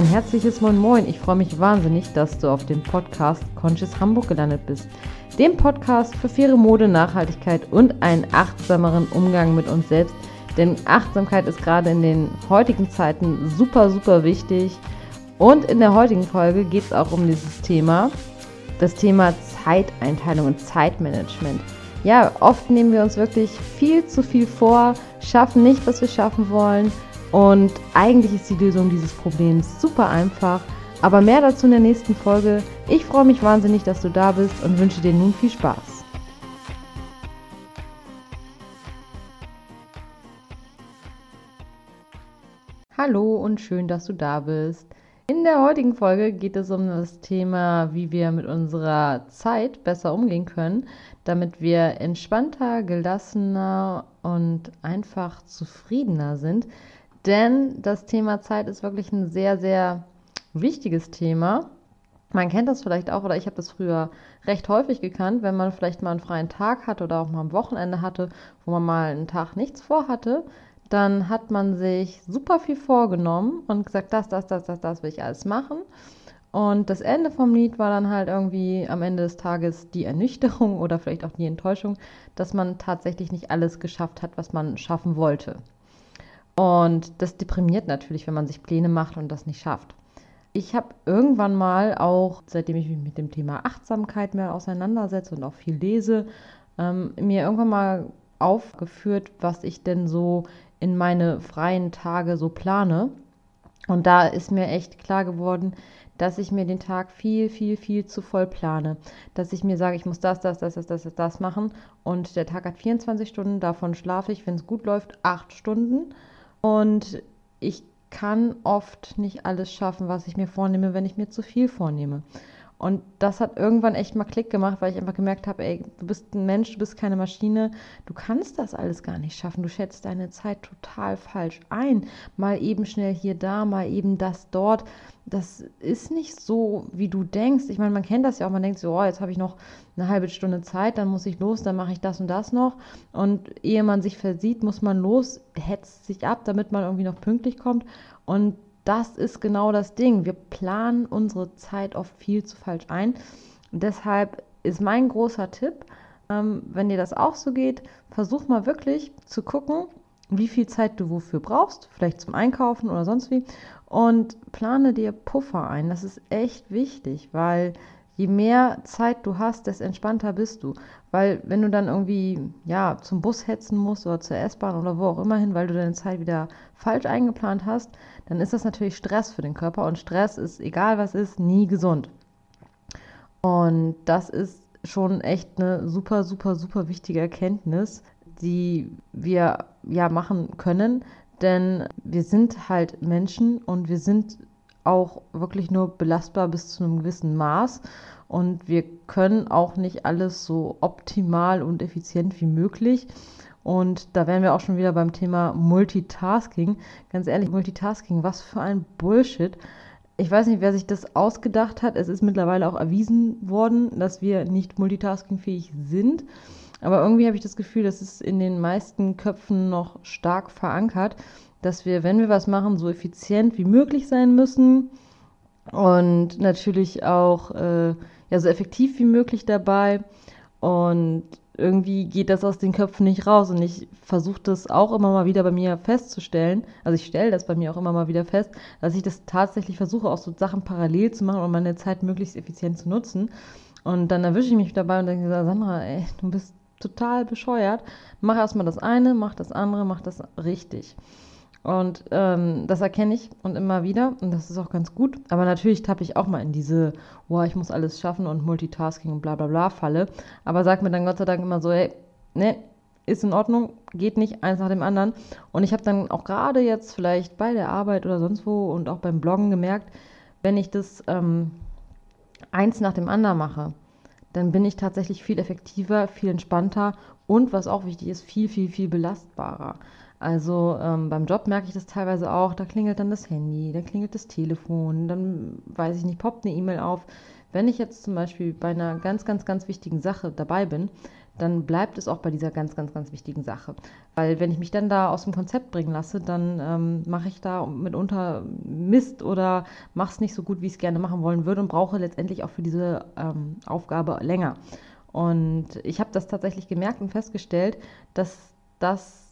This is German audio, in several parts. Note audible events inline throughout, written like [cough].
Ein herzliches Moin Moin. Ich freue mich wahnsinnig, dass du auf dem Podcast Conscious Hamburg gelandet bist. Dem Podcast für faire Mode, Nachhaltigkeit und einen achtsameren Umgang mit uns selbst. Denn Achtsamkeit ist gerade in den heutigen Zeiten super, super wichtig. Und in der heutigen Folge geht es auch um dieses Thema, das Thema Zeiteinteilung und Zeitmanagement. Ja, oft nehmen wir uns wirklich viel zu viel vor, schaffen nicht, was wir schaffen wollen und eigentlich ist die Lösung dieses Problems super einfach. Aber mehr dazu in der nächsten Folge. Ich freue mich wahnsinnig, dass du da bist und wünsche dir nun viel Spaß. Hallo und schön, dass du da bist. In der heutigen Folge geht es um das Thema, wie wir mit unserer Zeit besser umgehen können, damit wir entspannter, gelassener und einfach zufriedener sind. Denn das Thema Zeit ist wirklich ein sehr, sehr wichtiges Thema. Man kennt das vielleicht auch, oder ich habe das früher recht häufig gekannt, wenn man vielleicht mal einen freien Tag hatte oder auch mal am Wochenende hatte, wo man mal einen Tag nichts vorhatte, dann hat man sich super viel vorgenommen und gesagt, das, das, das, das, das will ich alles machen. Und das Ende vom Lied war dann halt irgendwie am Ende des Tages die Ernüchterung [laughs] oder vielleicht auch die Enttäuschung, dass man tatsächlich nicht alles geschafft hat, was man schaffen wollte. Und das deprimiert natürlich, wenn man sich Pläne macht und das nicht schafft. Ich habe irgendwann mal auch, seitdem ich mich mit dem Thema Achtsamkeit mehr auseinandersetze und auch viel lese, ähm, mir irgendwann mal aufgeführt, was ich denn so in meine freien Tage so plane. Und da ist mir echt klar geworden, dass ich mir den Tag viel, viel, viel zu voll plane. Dass ich mir sage, ich muss das, das, das, das, das, das machen. Und der Tag hat 24 Stunden, davon schlafe ich, wenn es gut läuft, acht Stunden. Und ich kann oft nicht alles schaffen, was ich mir vornehme, wenn ich mir zu viel vornehme. Und das hat irgendwann echt mal Klick gemacht, weil ich einfach gemerkt habe, ey, du bist ein Mensch, du bist keine Maschine, du kannst das alles gar nicht schaffen. Du schätzt deine Zeit total falsch ein. Mal eben schnell hier da, mal eben das dort. Das ist nicht so, wie du denkst. Ich meine, man kennt das ja auch, man denkt so, oh, jetzt habe ich noch eine halbe Stunde Zeit, dann muss ich los, dann mache ich das und das noch. Und ehe man sich versieht, muss man los, hetzt sich ab, damit man irgendwie noch pünktlich kommt. Und das ist genau das Ding. Wir planen unsere Zeit oft viel zu falsch ein. Und deshalb ist mein großer Tipp, ähm, wenn dir das auch so geht, versuch mal wirklich zu gucken, wie viel Zeit du wofür brauchst, vielleicht zum Einkaufen oder sonst wie, und plane dir Puffer ein. Das ist echt wichtig, weil je mehr Zeit du hast, desto entspannter bist du. Weil wenn du dann irgendwie ja zum Bus hetzen musst oder zur S-Bahn oder wo auch immer hin, weil du deine Zeit wieder falsch eingeplant hast, dann ist das natürlich Stress für den Körper und Stress ist, egal was ist, nie gesund. Und das ist schon echt eine super, super, super wichtige Erkenntnis, die wir ja machen können, denn wir sind halt Menschen und wir sind auch wirklich nur belastbar bis zu einem gewissen Maß. Und wir können auch nicht alles so optimal und effizient wie möglich. Und da wären wir auch schon wieder beim Thema Multitasking. Ganz ehrlich, Multitasking, was für ein Bullshit. Ich weiß nicht, wer sich das ausgedacht hat. Es ist mittlerweile auch erwiesen worden, dass wir nicht multitaskingfähig sind. Aber irgendwie habe ich das Gefühl, das ist in den meisten Köpfen noch stark verankert dass wir, wenn wir was machen, so effizient wie möglich sein müssen und natürlich auch äh, ja, so effektiv wie möglich dabei. Und irgendwie geht das aus den Köpfen nicht raus. Und ich versuche das auch immer mal wieder bei mir festzustellen. Also ich stelle das bei mir auch immer mal wieder fest, dass ich das tatsächlich versuche, auch so Sachen parallel zu machen und meine Zeit möglichst effizient zu nutzen. Und dann erwische ich mich dabei und denke, Sandra, ey, du bist total bescheuert. Mach erstmal das eine, mach das andere, mach das richtig. Und ähm, das erkenne ich und immer wieder und das ist auch ganz gut. Aber natürlich tappe ich auch mal in diese, boah, ich muss alles schaffen und Multitasking und bla bla bla Falle. Aber sag mir dann Gott sei Dank immer so, hey, ne, ist in Ordnung, geht nicht eins nach dem anderen. Und ich habe dann auch gerade jetzt vielleicht bei der Arbeit oder sonst wo und auch beim Bloggen gemerkt, wenn ich das ähm, eins nach dem anderen mache, dann bin ich tatsächlich viel effektiver, viel entspannter und was auch wichtig ist, viel, viel, viel belastbarer. Also ähm, beim Job merke ich das teilweise auch, da klingelt dann das Handy, dann klingelt das Telefon, dann weiß ich nicht, poppt eine E-Mail auf. Wenn ich jetzt zum Beispiel bei einer ganz, ganz, ganz wichtigen Sache dabei bin, dann bleibt es auch bei dieser ganz, ganz, ganz wichtigen Sache. Weil wenn ich mich dann da aus dem Konzept bringen lasse, dann ähm, mache ich da mitunter Mist oder mache es nicht so gut, wie ich es gerne machen wollen würde und brauche letztendlich auch für diese ähm, Aufgabe länger. Und ich habe das tatsächlich gemerkt und festgestellt, dass das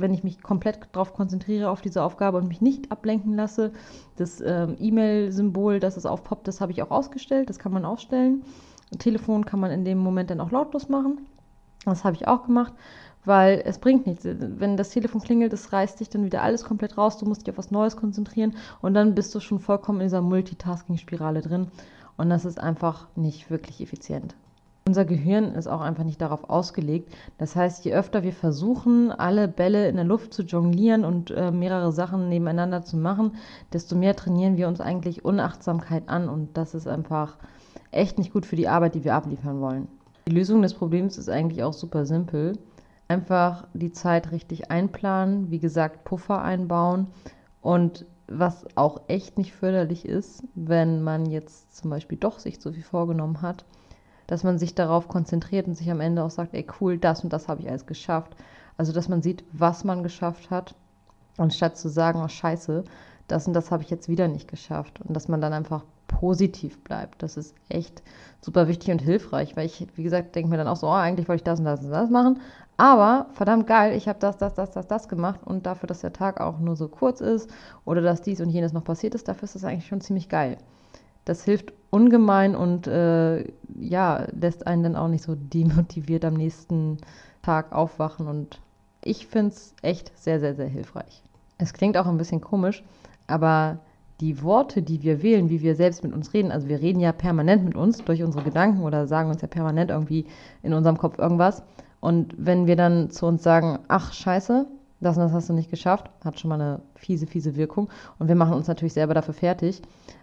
wenn ich mich komplett darauf konzentriere, auf diese Aufgabe und mich nicht ablenken lasse. Das ähm, E-Mail-Symbol, das es aufpoppt, das habe ich auch ausgestellt, das kann man ausstellen. Telefon kann man in dem Moment dann auch lautlos machen. Das habe ich auch gemacht, weil es bringt nichts. Wenn das Telefon klingelt, es reißt dich dann wieder alles komplett raus, du musst dich auf was Neues konzentrieren und dann bist du schon vollkommen in dieser Multitasking-Spirale drin und das ist einfach nicht wirklich effizient. Unser Gehirn ist auch einfach nicht darauf ausgelegt. Das heißt, je öfter wir versuchen, alle Bälle in der Luft zu jonglieren und äh, mehrere Sachen nebeneinander zu machen, desto mehr trainieren wir uns eigentlich Unachtsamkeit an und das ist einfach echt nicht gut für die Arbeit, die wir abliefern wollen. Die Lösung des Problems ist eigentlich auch super simpel. Einfach die Zeit richtig einplanen, wie gesagt, Puffer einbauen und was auch echt nicht förderlich ist, wenn man jetzt zum Beispiel doch sich so viel vorgenommen hat, dass man sich darauf konzentriert und sich am Ende auch sagt, ey cool, das und das habe ich alles geschafft. Also dass man sieht, was man geschafft hat, anstatt zu sagen, oh scheiße, das und das habe ich jetzt wieder nicht geschafft. Und dass man dann einfach positiv bleibt. Das ist echt super wichtig und hilfreich, weil ich, wie gesagt, denke mir dann auch so, oh, eigentlich wollte ich das und das und das machen. Aber verdammt geil, ich habe das, das, das, das, das gemacht und dafür, dass der Tag auch nur so kurz ist oder dass dies und jenes noch passiert ist, dafür ist das eigentlich schon ziemlich geil. Das hilft ungemein und äh, ja, lässt einen dann auch nicht so demotiviert am nächsten Tag aufwachen und ich finde es echt sehr, sehr, sehr hilfreich. Es klingt auch ein bisschen komisch, aber die Worte, die wir wählen, wie wir selbst mit uns reden, also wir reden ja permanent mit uns durch unsere Gedanken oder sagen uns ja permanent irgendwie in unserem Kopf irgendwas. Und wenn wir dann zu uns sagen, ach scheiße, das und das hast du nicht geschafft, hat schon mal eine fiese, fiese Wirkung. Und wir machen uns natürlich selber dafür fertig.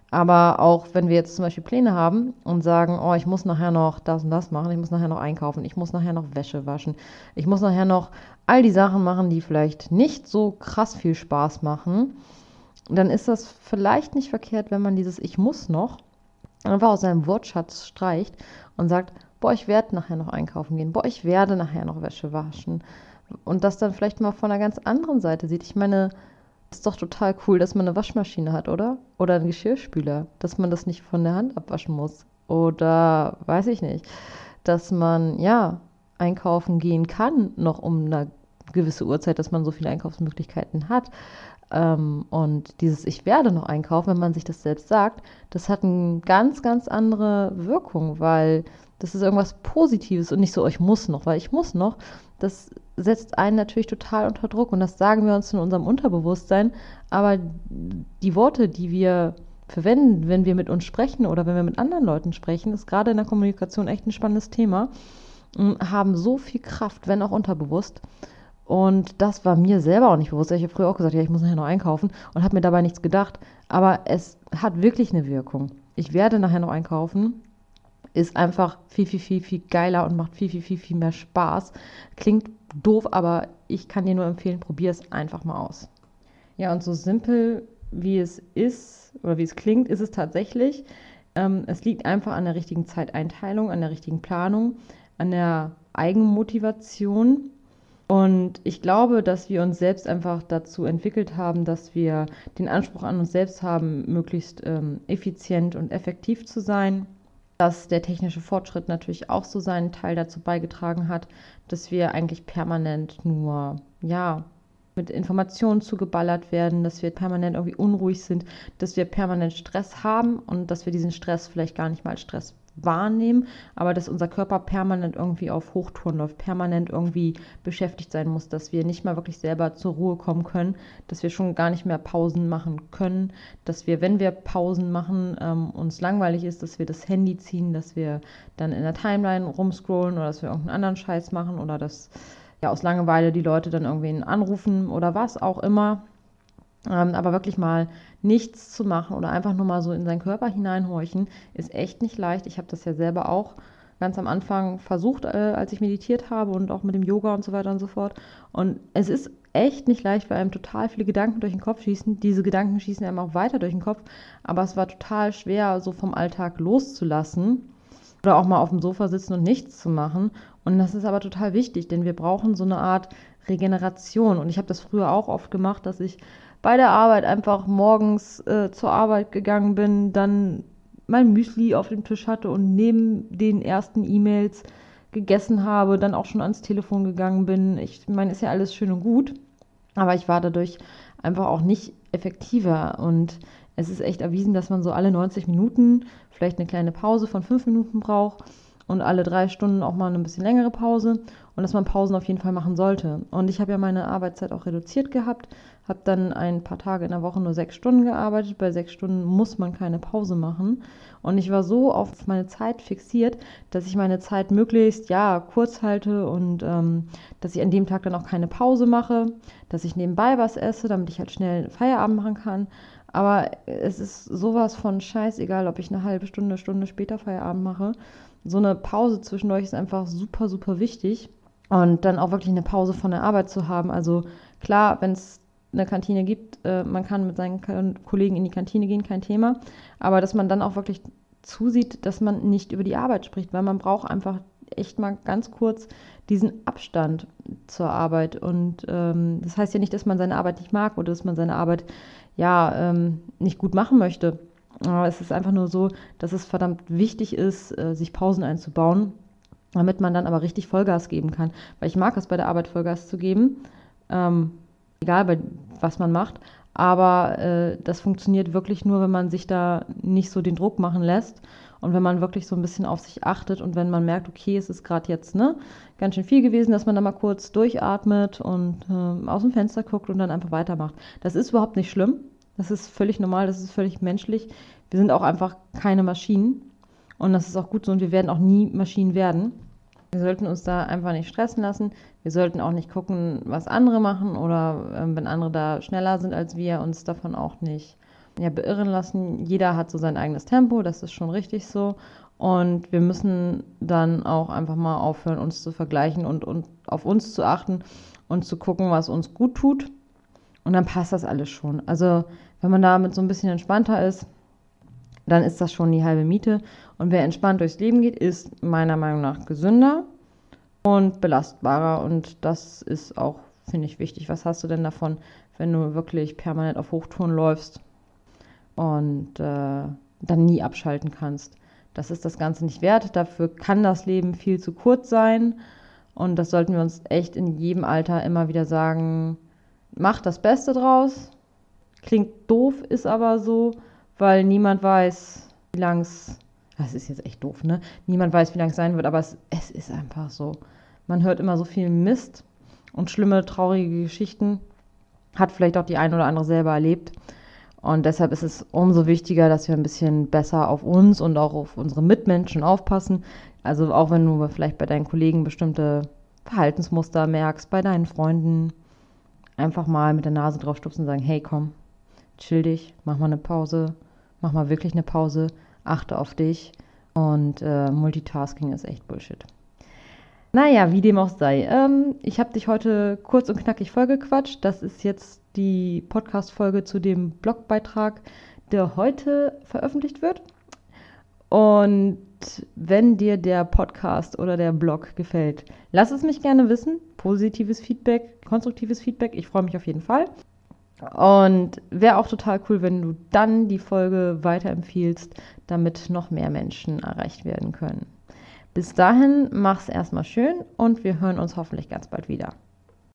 Aber auch wenn wir jetzt zum Beispiel Pläne haben und sagen, oh, ich muss nachher noch das und das machen, ich muss nachher noch einkaufen, ich muss nachher noch Wäsche waschen, ich muss nachher noch all die Sachen machen, die vielleicht nicht so krass viel Spaß machen, dann ist das vielleicht nicht verkehrt, wenn man dieses Ich muss noch einfach aus seinem Wortschatz streicht und sagt, boah, ich werde nachher noch einkaufen gehen, boah, ich werde nachher noch Wäsche waschen. Und das dann vielleicht mal von einer ganz anderen Seite sieht. Ich meine, ist doch total cool, dass man eine Waschmaschine hat, oder? Oder einen Geschirrspüler, dass man das nicht von der Hand abwaschen muss. Oder weiß ich nicht, dass man ja einkaufen gehen kann, noch um eine gewisse Uhrzeit, dass man so viele Einkaufsmöglichkeiten hat. Ähm, und dieses Ich werde noch einkaufen, wenn man sich das selbst sagt, das hat eine ganz, ganz andere Wirkung, weil das ist irgendwas Positives und nicht so, oh, ich muss noch, weil ich muss noch. Das setzt einen natürlich total unter Druck und das sagen wir uns in unserem Unterbewusstsein. Aber die Worte, die wir verwenden, wenn wir mit uns sprechen oder wenn wir mit anderen Leuten sprechen, ist gerade in der Kommunikation echt ein spannendes Thema, haben so viel Kraft, wenn auch unterbewusst. Und das war mir selber auch nicht bewusst. Ich habe früher auch gesagt, ja, ich muss nachher noch einkaufen und habe mir dabei nichts gedacht. Aber es hat wirklich eine Wirkung. Ich werde nachher noch einkaufen. Ist einfach viel, viel, viel, viel geiler und macht viel, viel, viel, viel mehr Spaß. Klingt doof, aber ich kann dir nur empfehlen, probier es einfach mal aus. Ja, und so simpel wie es ist oder wie es klingt, ist es tatsächlich. Ähm, es liegt einfach an der richtigen Zeiteinteilung, an der richtigen Planung, an der Eigenmotivation und ich glaube, dass wir uns selbst einfach dazu entwickelt haben, dass wir den Anspruch an uns selbst haben, möglichst ähm, effizient und effektiv zu sein. Dass der technische Fortschritt natürlich auch so seinen Teil dazu beigetragen hat, dass wir eigentlich permanent nur, ja, mit Informationen zugeballert werden, dass wir permanent irgendwie unruhig sind, dass wir permanent Stress haben und dass wir diesen Stress vielleicht gar nicht mal als Stress wahrnehmen, aber dass unser Körper permanent irgendwie auf Hochtouren läuft, permanent irgendwie beschäftigt sein muss, dass wir nicht mal wirklich selber zur Ruhe kommen können, dass wir schon gar nicht mehr Pausen machen können, dass wir, wenn wir Pausen machen, ähm, uns langweilig ist, dass wir das Handy ziehen, dass wir dann in der Timeline rumscrollen oder dass wir irgendeinen anderen Scheiß machen oder dass ja aus Langeweile die Leute dann irgendwen anrufen oder was auch immer. Ähm, aber wirklich mal nichts zu machen oder einfach nur mal so in seinen Körper hineinhorchen, ist echt nicht leicht. Ich habe das ja selber auch ganz am Anfang versucht, äh, als ich meditiert habe und auch mit dem Yoga und so weiter und so fort. Und es ist echt nicht leicht, weil einem total viele Gedanken durch den Kopf schießen. Diese Gedanken schießen einem auch weiter durch den Kopf. Aber es war total schwer, so vom Alltag loszulassen oder auch mal auf dem Sofa sitzen und nichts zu machen Und das ist aber total wichtig, denn wir brauchen so eine Art Regeneration. Und ich habe das früher auch oft gemacht, dass ich bei der Arbeit einfach morgens äh, zur Arbeit gegangen bin, dann mein Müsli auf dem Tisch hatte und neben den ersten E-Mails gegessen habe, dann auch schon ans Telefon gegangen bin. Ich meine, ist ja alles schön und gut, aber ich war dadurch einfach auch nicht effektiver und es ist echt erwiesen, dass man so alle 90 Minuten vielleicht eine kleine Pause von fünf Minuten braucht und alle drei Stunden auch mal eine bisschen längere Pause und dass man Pausen auf jeden Fall machen sollte. Und ich habe ja meine Arbeitszeit auch reduziert gehabt, habe dann ein paar Tage in der Woche nur sechs Stunden gearbeitet. Bei sechs Stunden muss man keine Pause machen. Und ich war so auf meine Zeit fixiert, dass ich meine Zeit möglichst ja kurz halte und ähm, dass ich an dem Tag dann auch keine Pause mache, dass ich nebenbei was esse, damit ich halt schnell Feierabend machen kann. Aber es ist sowas von scheißegal, ob ich eine halbe Stunde, Stunde später Feierabend mache. So eine Pause zwischendurch ist einfach super, super wichtig. Und dann auch wirklich eine Pause von der Arbeit zu haben. Also klar, wenn es eine Kantine gibt, äh, man kann mit seinen Kollegen in die Kantine gehen, kein Thema. Aber dass man dann auch wirklich zusieht, dass man nicht über die Arbeit spricht, weil man braucht einfach echt mal ganz kurz diesen Abstand zur Arbeit. Und ähm, das heißt ja nicht, dass man seine Arbeit nicht mag oder dass man seine Arbeit ja ähm, nicht gut machen möchte. Aber es ist einfach nur so, dass es verdammt wichtig ist, äh, sich Pausen einzubauen damit man dann aber richtig Vollgas geben kann. Weil ich mag es bei der Arbeit Vollgas zu geben, ähm, egal bei, was man macht, aber äh, das funktioniert wirklich nur, wenn man sich da nicht so den Druck machen lässt und wenn man wirklich so ein bisschen auf sich achtet und wenn man merkt, okay, es ist gerade jetzt ne, ganz schön viel gewesen, dass man da mal kurz durchatmet und äh, aus dem Fenster guckt und dann einfach weitermacht. Das ist überhaupt nicht schlimm. Das ist völlig normal, das ist völlig menschlich. Wir sind auch einfach keine Maschinen. Und das ist auch gut so und wir werden auch nie Maschinen werden. Wir sollten uns da einfach nicht stressen lassen. Wir sollten auch nicht gucken, was andere machen oder äh, wenn andere da schneller sind als wir, uns davon auch nicht ja, beirren lassen. Jeder hat so sein eigenes Tempo, das ist schon richtig so. Und wir müssen dann auch einfach mal aufhören, uns zu vergleichen und, und auf uns zu achten und zu gucken, was uns gut tut. Und dann passt das alles schon. Also, wenn man damit so ein bisschen entspannter ist, dann ist das schon die halbe Miete. Und wer entspannt durchs Leben geht, ist meiner Meinung nach gesünder und belastbarer. Und das ist auch, finde ich, wichtig. Was hast du denn davon, wenn du wirklich permanent auf Hochtouren läufst und äh, dann nie abschalten kannst? Das ist das Ganze nicht wert. Dafür kann das Leben viel zu kurz sein. Und das sollten wir uns echt in jedem Alter immer wieder sagen. Mach das Beste draus. Klingt doof, ist aber so, weil niemand weiß, wie lang es das ist jetzt echt doof, ne? Niemand weiß, wie lange es sein wird, aber es, es ist einfach so. Man hört immer so viel Mist und schlimme, traurige Geschichten. Hat vielleicht auch die ein oder andere selber erlebt. Und deshalb ist es umso wichtiger, dass wir ein bisschen besser auf uns und auch auf unsere Mitmenschen aufpassen. Also auch wenn du vielleicht bei deinen Kollegen bestimmte Verhaltensmuster merkst, bei deinen Freunden, einfach mal mit der Nase drauf und sagen, hey komm, chill dich, mach mal eine Pause, mach mal wirklich eine Pause achte auf dich und äh, Multitasking ist echt Bullshit. Naja, wie dem auch sei. Ähm, ich habe dich heute kurz und knackig vollgequatscht. Das ist jetzt die Podcast-Folge zu dem Blogbeitrag, der heute veröffentlicht wird. Und wenn dir der Podcast oder der Blog gefällt, lass es mich gerne wissen. Positives Feedback, konstruktives Feedback. Ich freue mich auf jeden Fall. Und wäre auch total cool, wenn du dann die Folge weiterempfiehlst, damit noch mehr Menschen erreicht werden können. Bis dahin, mach's erstmal schön und wir hören uns hoffentlich ganz bald wieder.